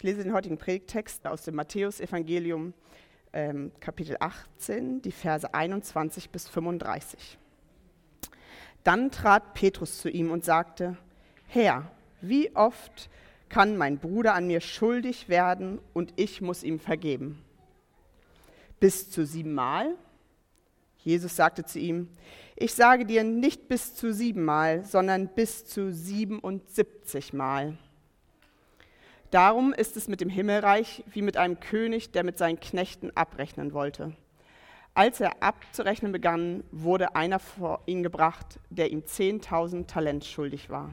Ich lese den heutigen Predigtext aus dem Matthäusevangelium, ähm, Kapitel 18, die Verse 21 bis 35. Dann trat Petrus zu ihm und sagte, Herr, wie oft kann mein Bruder an mir schuldig werden und ich muss ihm vergeben? Bis zu siebenmal? Jesus sagte zu ihm, ich sage dir nicht bis zu siebenmal, sondern bis zu siebenundsiebzig Mal. Darum ist es mit dem Himmelreich wie mit einem König, der mit seinen Knechten abrechnen wollte. Als er abzurechnen begann, wurde einer vor ihn gebracht, der ihm 10.000 Talent schuldig war.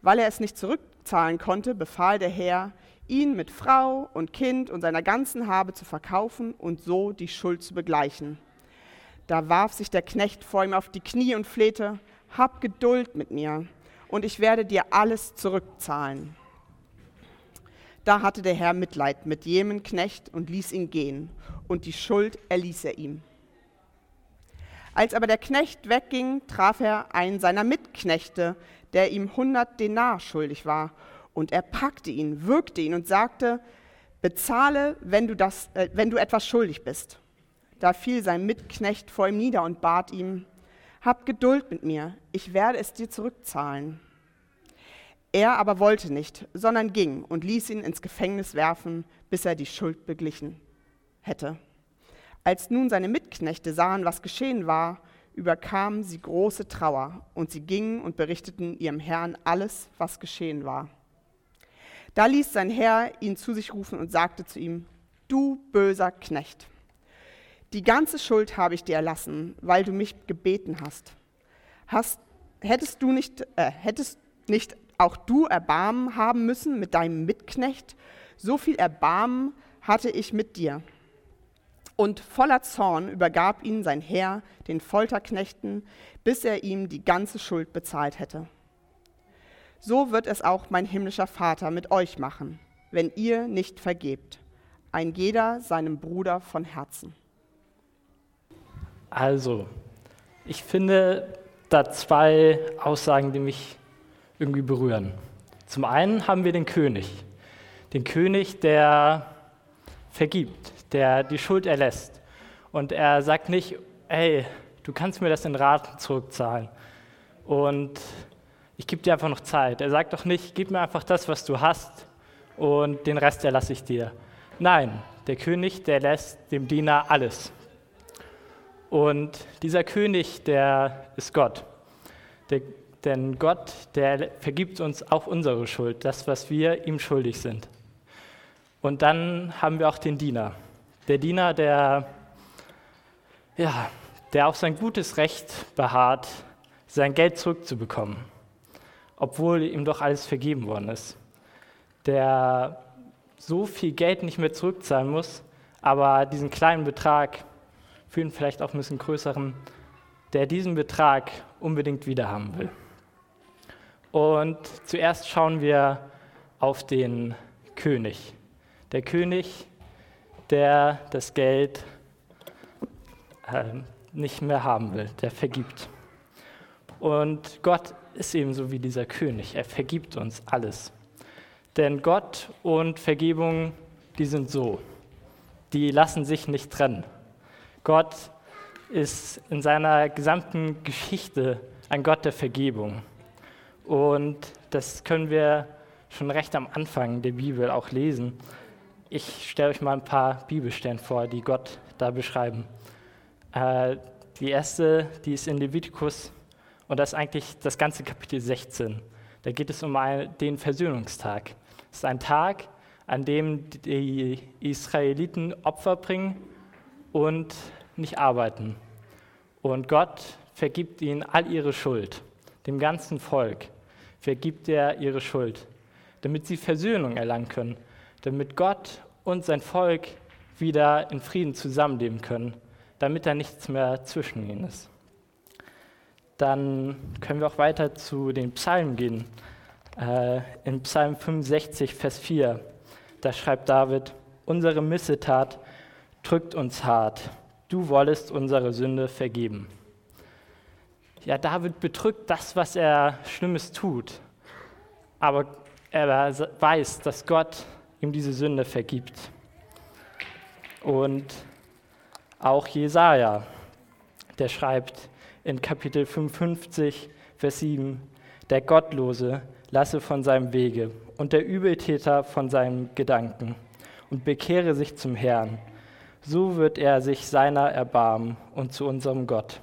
Weil er es nicht zurückzahlen konnte, befahl der Herr, ihn mit Frau und Kind und seiner ganzen Habe zu verkaufen und so die Schuld zu begleichen. Da warf sich der Knecht vor ihm auf die Knie und flehte, Hab Geduld mit mir, und ich werde dir alles zurückzahlen. Da hatte der Herr Mitleid mit jenem Knecht und ließ ihn gehen, und die Schuld erließ er ihm. Als aber der Knecht wegging, traf er einen seiner Mitknechte, der ihm hundert Denar schuldig war, und er packte ihn, würgte ihn und sagte, bezahle, wenn du, das, äh, wenn du etwas schuldig bist. Da fiel sein Mitknecht vor ihm nieder und bat ihm, Hab Geduld mit mir, ich werde es dir zurückzahlen. Er aber wollte nicht, sondern ging und ließ ihn ins Gefängnis werfen, bis er die Schuld beglichen hätte. Als nun seine Mitknechte sahen, was geschehen war, überkamen sie große Trauer, und sie gingen und berichteten ihrem Herrn alles, was geschehen war. Da ließ sein Herr ihn zu sich rufen und sagte zu ihm, Du böser Knecht, die ganze Schuld habe ich dir erlassen, weil du mich gebeten hast. hast hättest du nicht, äh, hättest nicht auch du Erbarmen haben müssen mit deinem Mitknecht, so viel Erbarmen hatte ich mit dir. Und voller Zorn übergab ihn sein Herr den Folterknechten, bis er ihm die ganze Schuld bezahlt hätte. So wird es auch mein himmlischer Vater mit euch machen, wenn ihr nicht vergebt, ein jeder seinem Bruder von Herzen. Also, ich finde da zwei Aussagen, die mich irgendwie berühren. Zum einen haben wir den König, den König, der vergibt, der die Schuld erlässt. Und er sagt nicht, hey, du kannst mir das in Raten zurückzahlen. Und ich gebe dir einfach noch Zeit. Er sagt doch nicht, gib mir einfach das, was du hast und den Rest erlasse ich dir. Nein, der König, der lässt dem Diener alles. Und dieser König, der ist Gott. Der denn Gott, der vergibt uns auch unsere Schuld, das, was wir ihm schuldig sind. Und dann haben wir auch den Diener. Der Diener, der, ja, der auf sein gutes Recht beharrt, sein Geld zurückzubekommen, obwohl ihm doch alles vergeben worden ist. Der so viel Geld nicht mehr zurückzahlen muss, aber diesen kleinen Betrag, für ihn vielleicht auch ein bisschen größeren, der diesen Betrag unbedingt wiederhaben will. Und zuerst schauen wir auf den König. Der König, der das Geld äh, nicht mehr haben will, der vergibt. Und Gott ist ebenso wie dieser König. Er vergibt uns alles. Denn Gott und Vergebung, die sind so. Die lassen sich nicht trennen. Gott ist in seiner gesamten Geschichte ein Gott der Vergebung. Und das können wir schon recht am Anfang der Bibel auch lesen. Ich stelle euch mal ein paar Bibelstellen vor, die Gott da beschreiben. Äh, die erste, die ist in Levitikus und das ist eigentlich das ganze Kapitel 16. Da geht es um den Versöhnungstag. Es ist ein Tag, an dem die Israeliten Opfer bringen und nicht arbeiten. Und Gott vergibt ihnen all ihre Schuld, dem ganzen Volk vergibt er ihre Schuld, damit sie Versöhnung erlangen können, damit Gott und sein Volk wieder in Frieden zusammenleben können, damit da nichts mehr zwischen ihnen ist. Dann können wir auch weiter zu den Psalmen gehen. Äh, in Psalm 65, Vers 4, da schreibt David, unsere Missetat drückt uns hart, du wollest unsere Sünde vergeben. Ja, David bedrückt das, was er Schlimmes tut. Aber er weiß, dass Gott ihm diese Sünde vergibt. Und auch Jesaja, der schreibt in Kapitel 55, Vers 7, der Gottlose lasse von seinem Wege und der Übeltäter von seinem Gedanken und bekehre sich zum Herrn. So wird er sich seiner erbarmen und zu unserem Gott.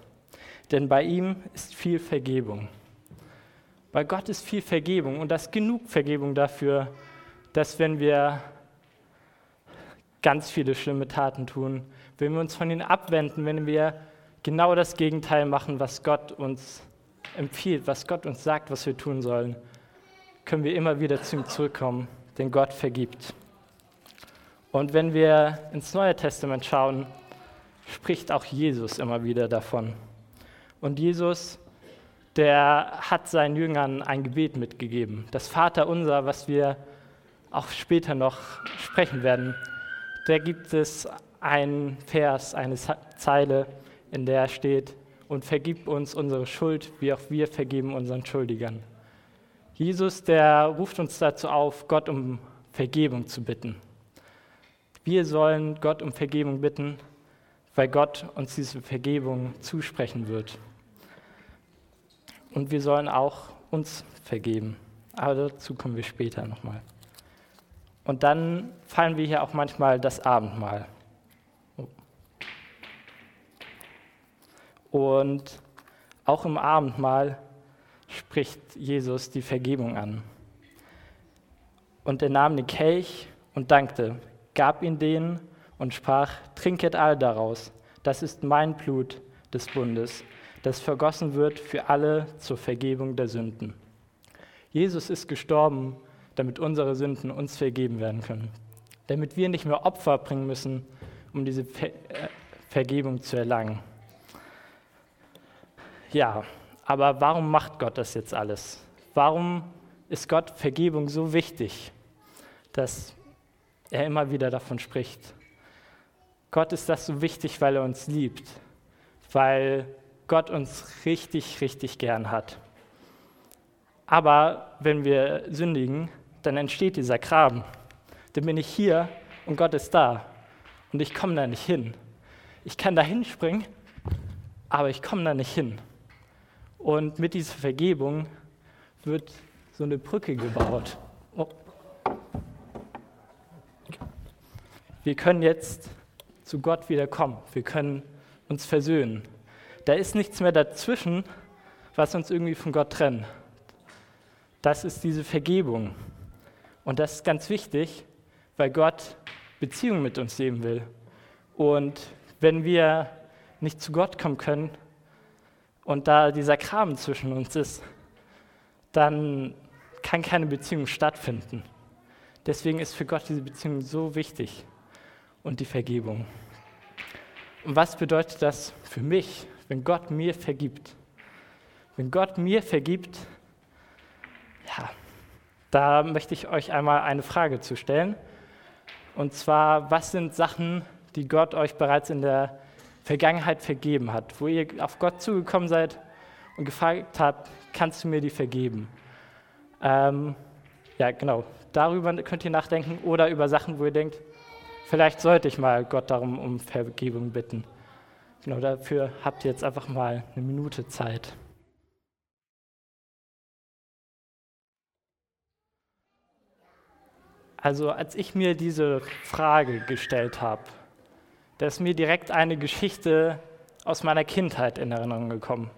Denn bei ihm ist viel Vergebung. Bei Gott ist viel Vergebung und das genug Vergebung dafür, dass wenn wir ganz viele schlimme Taten tun, wenn wir uns von ihnen abwenden, wenn wir genau das Gegenteil machen, was Gott uns empfiehlt, was Gott uns sagt, was wir tun sollen, können wir immer wieder zu ihm zurückkommen, denn Gott vergibt. Und wenn wir ins Neue Testament schauen, spricht auch Jesus immer wieder davon. Und Jesus, der hat seinen Jüngern ein Gebet mitgegeben, das Vaterunser, was wir auch später noch sprechen werden. Da gibt es einen Vers, eine Zeile, in der steht, und vergib uns unsere Schuld, wie auch wir vergeben unseren Schuldigern. Jesus, der ruft uns dazu auf, Gott um Vergebung zu bitten. Wir sollen Gott um Vergebung bitten, weil Gott uns diese Vergebung zusprechen wird. Und wir sollen auch uns vergeben. Aber dazu kommen wir später nochmal. Und dann fallen wir hier auch manchmal das Abendmahl. Und auch im Abendmahl spricht Jesus die Vergebung an. Und er nahm den Kelch und dankte, gab ihn denen und sprach, trinket all daraus, das ist mein Blut des Bundes, das vergossen wird für alle zur Vergebung der Sünden. Jesus ist gestorben, damit unsere Sünden uns vergeben werden können, damit wir nicht mehr Opfer bringen müssen, um diese Ver äh, Vergebung zu erlangen. Ja, aber warum macht Gott das jetzt alles? Warum ist Gott Vergebung so wichtig, dass er immer wieder davon spricht? Gott ist das so wichtig, weil er uns liebt, weil Gott uns richtig, richtig gern hat. Aber wenn wir sündigen, dann entsteht dieser Graben. Dann bin ich hier und Gott ist da und ich komme da nicht hin. Ich kann da hinspringen, aber ich komme da nicht hin. Und mit dieser Vergebung wird so eine Brücke gebaut. Oh. Wir können jetzt zu Gott wieder kommen. Wir können uns versöhnen. Da ist nichts mehr dazwischen, was uns irgendwie von Gott trennt. Das ist diese Vergebung. Und das ist ganz wichtig, weil Gott Beziehung mit uns leben will. Und wenn wir nicht zu Gott kommen können, und da dieser Kram zwischen uns ist, dann kann keine Beziehung stattfinden. Deswegen ist für Gott diese Beziehung so wichtig und die Vergebung. Und was bedeutet das für mich, wenn Gott mir vergibt? Wenn Gott mir vergibt, ja, da möchte ich euch einmal eine Frage zu stellen. Und zwar, was sind Sachen, die Gott euch bereits in der Vergangenheit vergeben hat, wo ihr auf Gott zugekommen seid und gefragt habt, kannst du mir die vergeben? Ähm, ja, genau. Darüber könnt ihr nachdenken oder über Sachen, wo ihr denkt, vielleicht sollte ich mal Gott darum um Vergebung bitten. Genau dafür habt ihr jetzt einfach mal eine Minute Zeit. Also als ich mir diese Frage gestellt habe, da ist mir direkt eine Geschichte aus meiner Kindheit in Erinnerung gekommen.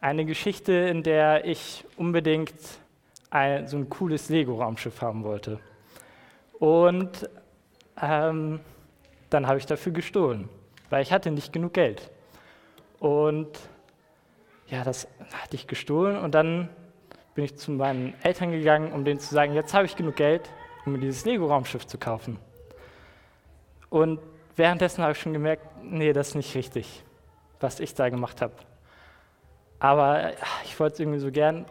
Eine Geschichte, in der ich unbedingt ein, so ein cooles Lego-Raumschiff haben wollte. Und ähm, dann habe ich dafür gestohlen, weil ich hatte nicht genug Geld. Und ja, das hatte ich gestohlen und dann bin ich zu meinen Eltern gegangen, um denen zu sagen, jetzt habe ich genug Geld, um mir dieses Lego-Raumschiff zu kaufen. Und währenddessen habe ich schon gemerkt, nee, das ist nicht richtig, was ich da gemacht habe. Aber ich wollte es irgendwie so gern.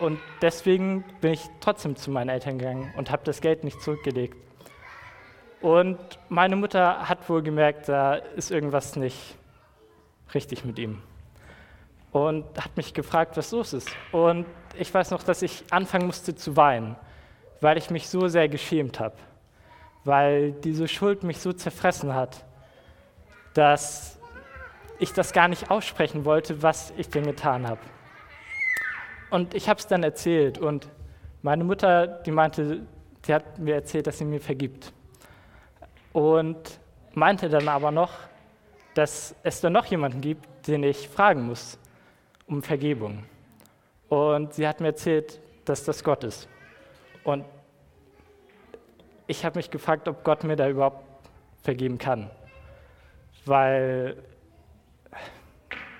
Und deswegen bin ich trotzdem zu meinen Eltern gegangen und habe das Geld nicht zurückgelegt. Und meine Mutter hat wohl gemerkt, da ist irgendwas nicht richtig mit ihm. Und hat mich gefragt, was los ist. Und ich weiß noch, dass ich anfangen musste zu weinen, weil ich mich so sehr geschämt habe, weil diese Schuld mich so zerfressen hat, dass ich das gar nicht aussprechen wollte, was ich denn getan habe. Und ich habe es dann erzählt und meine Mutter, die meinte, die hat mir erzählt, dass sie mir vergibt. Und meinte dann aber noch, dass es da noch jemanden gibt, den ich fragen muss um Vergebung. Und sie hat mir erzählt, dass das Gott ist. Und ich habe mich gefragt, ob Gott mir da überhaupt vergeben kann. Weil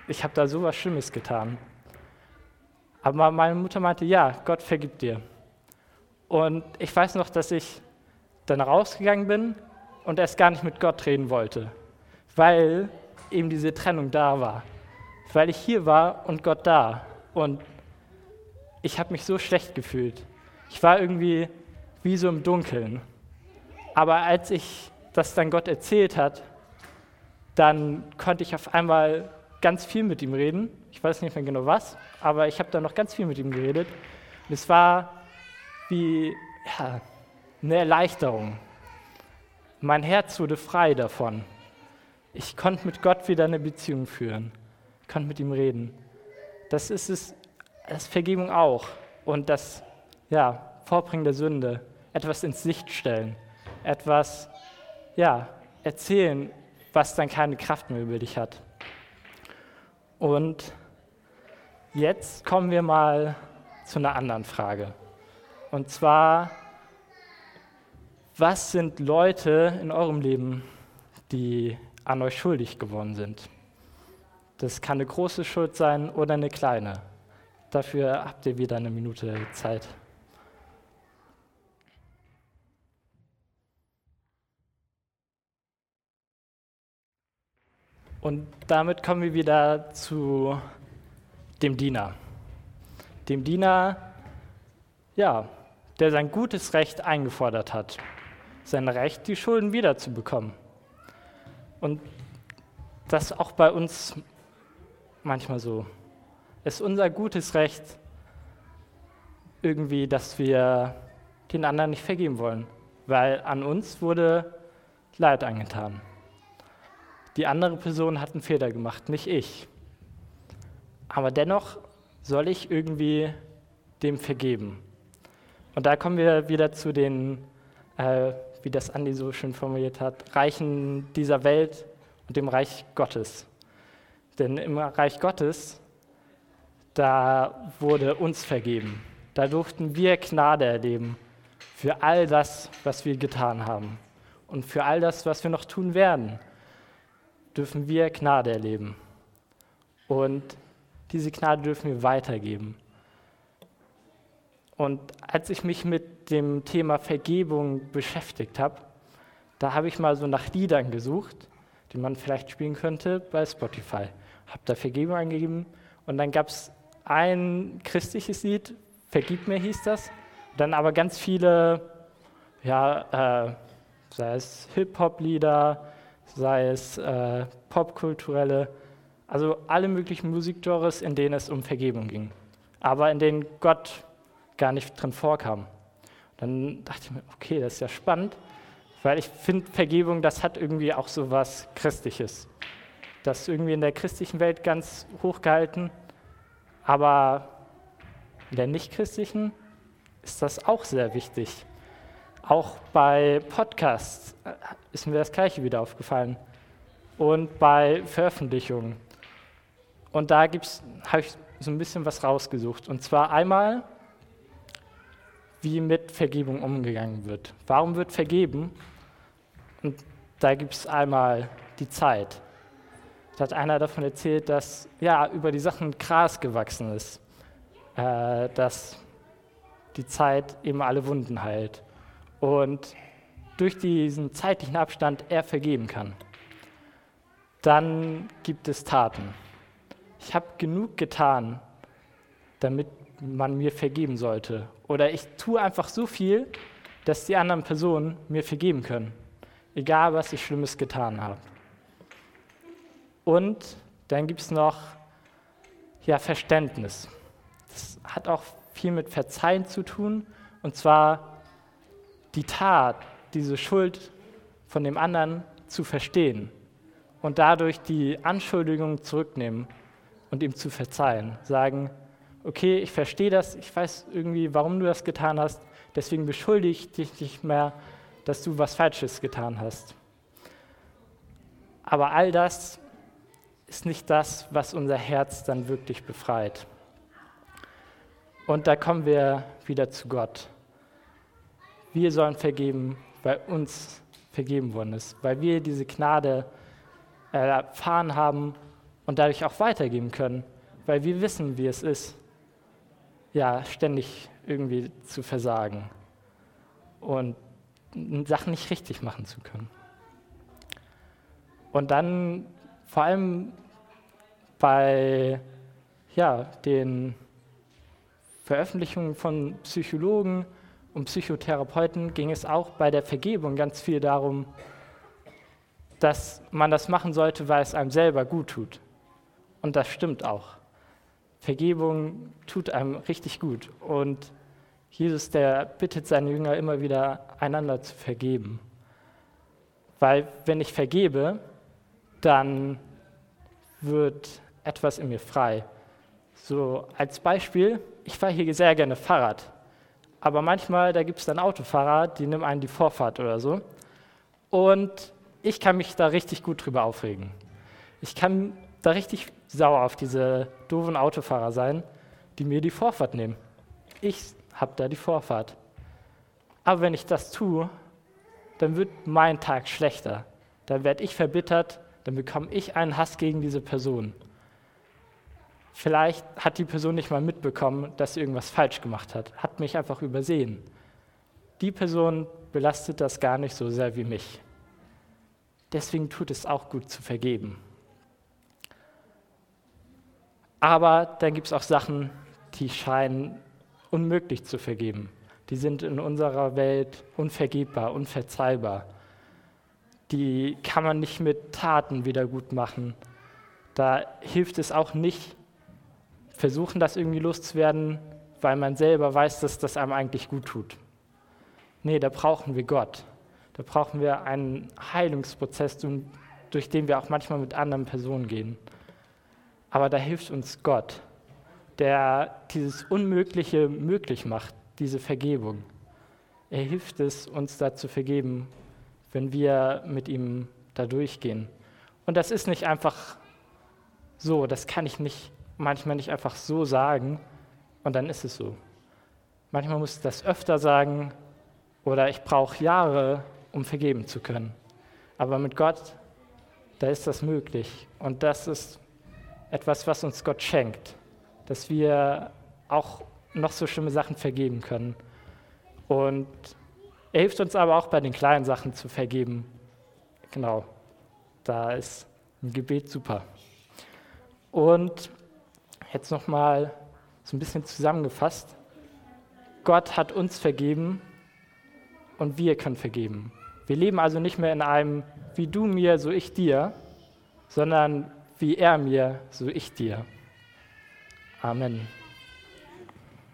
ich habe da so was Schlimmes getan. Aber meine Mutter meinte, ja, Gott vergibt dir. Und ich weiß noch, dass ich dann rausgegangen bin und erst gar nicht mit Gott reden wollte, weil eben diese Trennung da war. Weil ich hier war und Gott da. Und ich habe mich so schlecht gefühlt. Ich war irgendwie wie so im Dunkeln. Aber als ich das dann Gott erzählt hat, dann konnte ich auf einmal ganz viel mit ihm reden. Ich weiß nicht mehr genau was, aber ich habe dann noch ganz viel mit ihm geredet. Und es war wie ja, eine Erleichterung. Mein Herz wurde frei davon. Ich konnte mit Gott wieder eine Beziehung führen, ich konnte mit ihm reden. Das ist es, das Vergebung auch und das ja, Vorbringen der Sünde, etwas ins Licht stellen, etwas ja, erzählen, was dann keine Kraft mehr über dich hat. Und jetzt kommen wir mal zu einer anderen Frage. Und zwar, was sind Leute in eurem Leben, die an euch schuldig geworden sind? Das kann eine große Schuld sein oder eine kleine. Dafür habt ihr wieder eine Minute Zeit. Und damit kommen wir wieder zu dem Diener. Dem Diener, ja, der sein gutes Recht eingefordert hat. Sein Recht, die Schulden wiederzubekommen. Und das auch bei uns manchmal so. Es ist unser gutes Recht, irgendwie, dass wir den anderen nicht vergeben wollen, weil an uns wurde Leid angetan. Die andere Person hat einen Fehler gemacht, nicht ich. Aber dennoch soll ich irgendwie dem vergeben. Und da kommen wir wieder zu den, äh, wie das Andi so schön formuliert hat, Reichen dieser Welt und dem Reich Gottes. Denn im Reich Gottes, da wurde uns vergeben. Da durften wir Gnade erleben für all das, was wir getan haben und für all das, was wir noch tun werden dürfen wir Gnade erleben. Und diese Gnade dürfen wir weitergeben. Und als ich mich mit dem Thema Vergebung beschäftigt habe, da habe ich mal so nach Liedern gesucht, die man vielleicht spielen könnte bei Spotify. Habe da Vergebung eingegeben und dann gab es ein christliches Lied, Vergib mir hieß das, dann aber ganz viele, ja, äh, sei es Hip-Hop-Lieder, sei es äh, popkulturelle, also alle möglichen Musikgenres, in denen es um Vergebung ging, aber in denen Gott gar nicht drin vorkam. Dann dachte ich mir, okay, das ist ja spannend, weil ich finde, Vergebung, das hat irgendwie auch so was Christliches. Das ist irgendwie in der christlichen Welt ganz hochgehalten, aber in der nichtchristlichen ist das auch sehr wichtig. Auch bei Podcasts äh, ist mir das Gleiche wieder aufgefallen. Und bei Veröffentlichungen. Und da habe ich so ein bisschen was rausgesucht. Und zwar einmal, wie mit Vergebung umgegangen wird. Warum wird vergeben? Und da gibt es einmal die Zeit. Da hat einer davon erzählt, dass ja, über die Sachen Gras gewachsen ist, äh, dass die Zeit eben alle Wunden heilt und durch diesen zeitlichen Abstand er vergeben kann. Dann gibt es Taten. Ich habe genug getan, damit man mir vergeben sollte. Oder ich tue einfach so viel, dass die anderen Personen mir vergeben können, egal was ich Schlimmes getan habe. Und dann gibt es noch ja, Verständnis. Das hat auch viel mit Verzeihen zu tun, und zwar die Tat, diese Schuld von dem anderen zu verstehen und dadurch die Anschuldigung zurücknehmen und ihm zu verzeihen. Sagen, okay, ich verstehe das, ich weiß irgendwie, warum du das getan hast, deswegen beschuldige ich dich nicht mehr, dass du was Falsches getan hast. Aber all das ist nicht das, was unser Herz dann wirklich befreit. Und da kommen wir wieder zu Gott. Wir sollen vergeben, weil uns vergeben worden ist, weil wir diese Gnade erfahren haben und dadurch auch weitergeben können, weil wir wissen, wie es ist, ja, ständig irgendwie zu versagen und Sachen nicht richtig machen zu können. Und dann vor allem bei ja, den Veröffentlichungen von Psychologen und Psychotherapeuten ging es auch bei der Vergebung ganz viel darum, dass man das machen sollte, weil es einem selber gut tut. Und das stimmt auch. Vergebung tut einem richtig gut. Und Jesus, der bittet seine Jünger immer wieder, einander zu vergeben. Weil wenn ich vergebe, dann wird etwas in mir frei. So als Beispiel, ich fahre hier sehr gerne Fahrrad. Aber manchmal, da gibt es dann Autofahrer, die nehmen einen die Vorfahrt oder so. Und ich kann mich da richtig gut drüber aufregen. Ich kann da richtig sauer auf diese doofen Autofahrer sein, die mir die Vorfahrt nehmen. Ich habe da die Vorfahrt. Aber wenn ich das tue, dann wird mein Tag schlechter. Dann werde ich verbittert, dann bekomme ich einen Hass gegen diese Person. Vielleicht hat die Person nicht mal mitbekommen, dass sie irgendwas falsch gemacht hat, hat mich einfach übersehen. Die Person belastet das gar nicht so sehr wie mich. Deswegen tut es auch gut zu vergeben. Aber dann gibt es auch Sachen, die scheinen unmöglich zu vergeben. Die sind in unserer Welt unvergebbar, unverzeihbar. Die kann man nicht mit Taten wieder gut machen. Da hilft es auch nicht, versuchen, das irgendwie loszuwerden, weil man selber weiß, dass das einem eigentlich gut tut. Nee, da brauchen wir Gott. Da brauchen wir einen Heilungsprozess, durch den wir auch manchmal mit anderen Personen gehen. Aber da hilft uns Gott, der dieses Unmögliche möglich macht, diese Vergebung. Er hilft es, uns da zu vergeben, wenn wir mit ihm da durchgehen. Und das ist nicht einfach so, das kann ich nicht manchmal nicht einfach so sagen und dann ist es so. Manchmal muss ich das öfter sagen oder ich brauche Jahre, um vergeben zu können. Aber mit Gott, da ist das möglich. Und das ist etwas, was uns Gott schenkt, dass wir auch noch so schlimme Sachen vergeben können. Und er hilft uns aber auch bei den kleinen Sachen zu vergeben. Genau, da ist ein Gebet super. Und Jetzt nochmal so ein bisschen zusammengefasst. Gott hat uns vergeben und wir können vergeben. Wir leben also nicht mehr in einem wie du mir, so ich dir, sondern wie er mir, so ich dir. Amen.